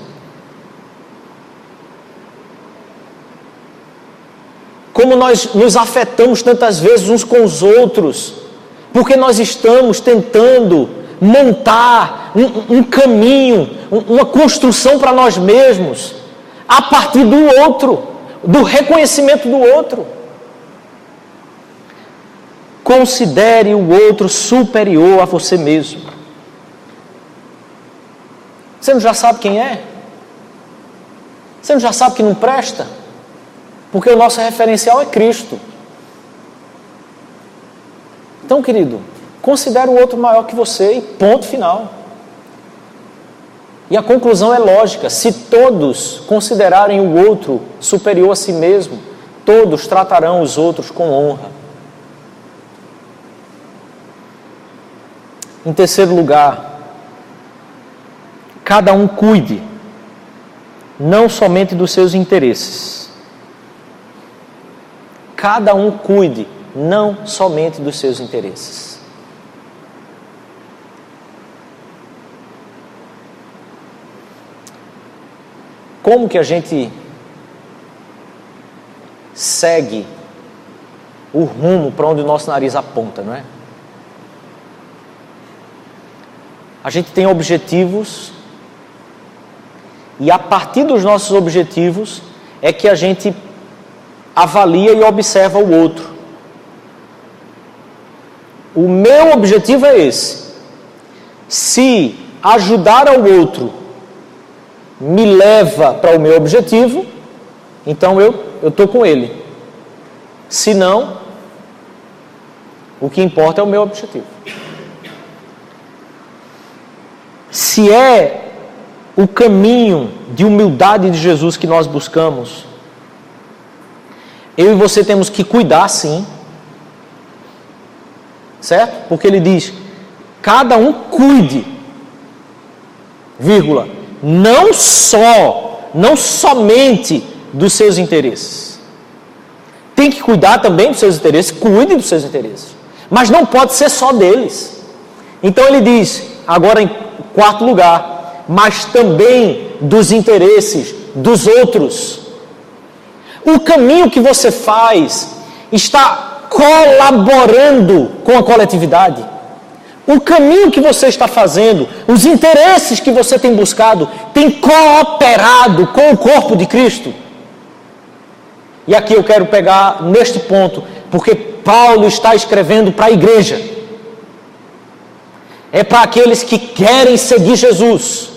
Como nós nos afetamos tantas vezes uns com os outros, porque nós estamos tentando montar um, um caminho, uma construção para nós mesmos, a partir do outro, do reconhecimento do outro. Considere o outro superior a você mesmo. Você não já sabe quem é? Você não já sabe que não presta? Porque o nosso referencial é Cristo. Então, querido, Considere o outro maior que você e ponto final. E a conclusão é lógica: se todos considerarem o outro superior a si mesmo, todos tratarão os outros com honra. Em terceiro lugar, cada um cuide não somente dos seus interesses. Cada um cuide não somente dos seus interesses. Como que a gente segue o rumo para onde o nosso nariz aponta, não é? A gente tem objetivos e a partir dos nossos objetivos é que a gente avalia e observa o outro. O meu objetivo é esse. Se ajudar ao outro me leva para o meu objetivo, então eu estou com ele. Se não, o que importa é o meu objetivo. Se é o caminho de humildade de Jesus que nós buscamos, eu e você temos que cuidar sim, certo? Porque ele diz: cada um cuide, vírgula, não só, não somente dos seus interesses. Tem que cuidar também dos seus interesses, cuide dos seus interesses. Mas não pode ser só deles. Então ele diz, agora em quarto lugar, mas também dos interesses dos outros. O caminho que você faz está colaborando com a coletividade. O caminho que você está fazendo, os interesses que você tem buscado, tem cooperado com o corpo de Cristo. E aqui eu quero pegar neste ponto, porque Paulo está escrevendo para a igreja. É para aqueles que querem seguir Jesus.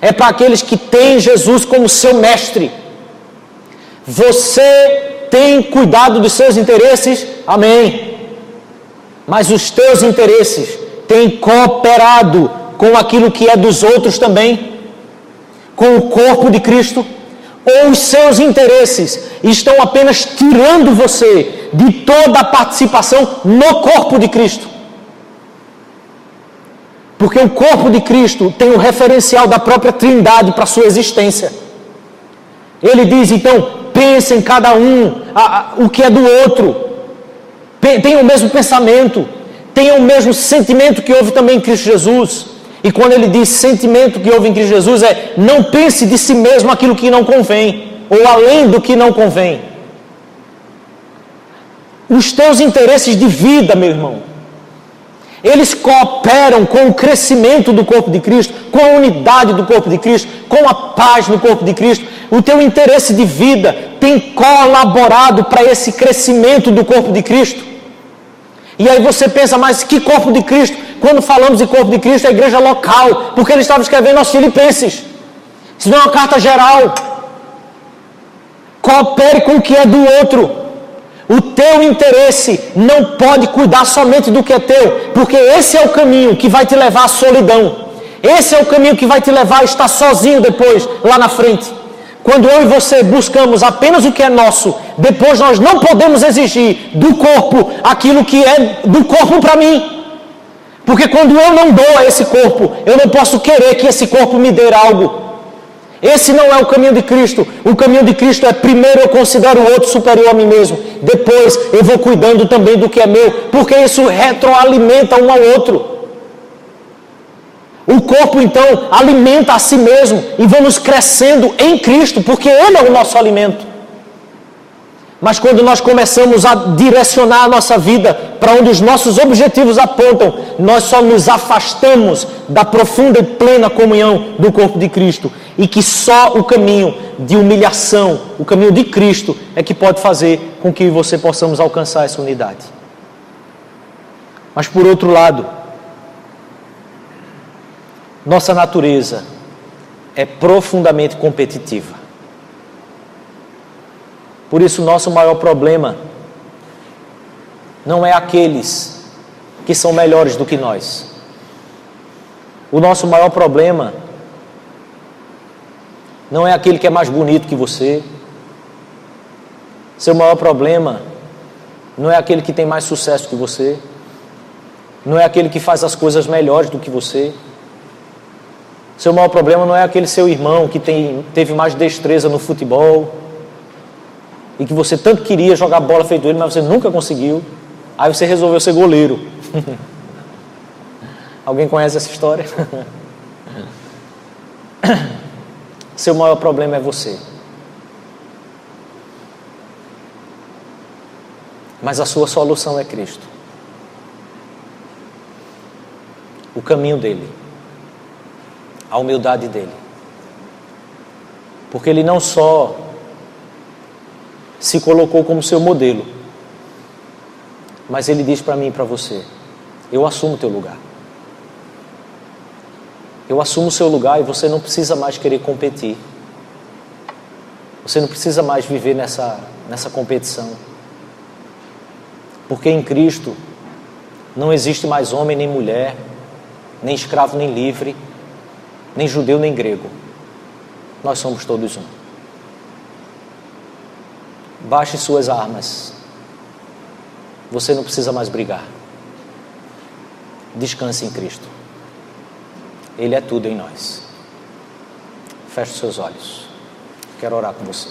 É para aqueles que têm Jesus como seu mestre. Você tem cuidado dos seus interesses? Amém mas os teus interesses têm cooperado com aquilo que é dos outros também, com o corpo de Cristo, ou os seus interesses estão apenas tirando você de toda a participação no corpo de Cristo. Porque o corpo de Cristo tem o referencial da própria Trindade para sua existência. Ele diz então: pense em cada um a, a, o que é do outro, tenham o mesmo pensamento, tenham o mesmo sentimento que houve também em Cristo Jesus. E quando ele diz sentimento que houve em Cristo Jesus, é não pense de si mesmo aquilo que não convém. ou além do que não convém. Os teus interesses de vida, meu irmão, eles cooperam com o crescimento do corpo de Cristo, com a unidade do corpo de Cristo, com a paz no corpo de Cristo. O teu interesse de vida tem colaborado para esse crescimento do corpo de Cristo. E aí você pensa, mas que corpo de Cristo? Quando falamos de corpo de Cristo, é a igreja local, porque ele estava escrevendo aos Filipenses. Isso não é uma carta geral. Coopere com o que é do outro. O teu interesse não pode cuidar somente do que é teu, porque esse é o caminho que vai te levar à solidão. Esse é o caminho que vai te levar a estar sozinho depois, lá na frente. Quando eu e você buscamos apenas o que é nosso, depois nós não podemos exigir do corpo aquilo que é do corpo para mim. Porque quando eu não dou a esse corpo, eu não posso querer que esse corpo me dê algo. Esse não é o caminho de Cristo. O caminho de Cristo é primeiro eu considero o outro superior a mim mesmo. Depois eu vou cuidando também do que é meu, porque isso retroalimenta um ao outro. O corpo então alimenta a si mesmo e vamos crescendo em Cristo, porque Ele é o nosso alimento. Mas quando nós começamos a direcionar a nossa vida para onde os nossos objetivos apontam, nós só nos afastamos da profunda e plena comunhão do corpo de Cristo. E que só o caminho de humilhação, o caminho de Cristo, é que pode fazer com que você possamos alcançar essa unidade. Mas por outro lado, nossa natureza é profundamente competitiva. Por isso, nosso maior problema não é aqueles que são melhores do que nós. O nosso maior problema não é aquele que é mais bonito que você. Seu maior problema não é aquele que tem mais sucesso que você. Não é aquele que faz as coisas melhores do que você. Seu maior problema não é aquele seu irmão que tem, teve mais destreza no futebol e que você tanto queria jogar bola feito ele, mas você nunca conseguiu. Aí você resolveu ser goleiro. Alguém conhece essa história? Seu maior problema é você. Mas a sua solução é Cristo. O caminho dele. A humildade dele. Porque ele não só se colocou como seu modelo. Mas ele diz para mim e para você: Eu assumo o teu lugar. Eu assumo o seu lugar e você não precisa mais querer competir. Você não precisa mais viver nessa, nessa competição. Porque em Cristo não existe mais homem nem mulher, nem escravo nem livre, nem judeu nem grego. Nós somos todos um. Baixe suas armas. Você não precisa mais brigar. Descanse em Cristo. Ele é tudo em nós. Feche seus olhos. Quero orar com você.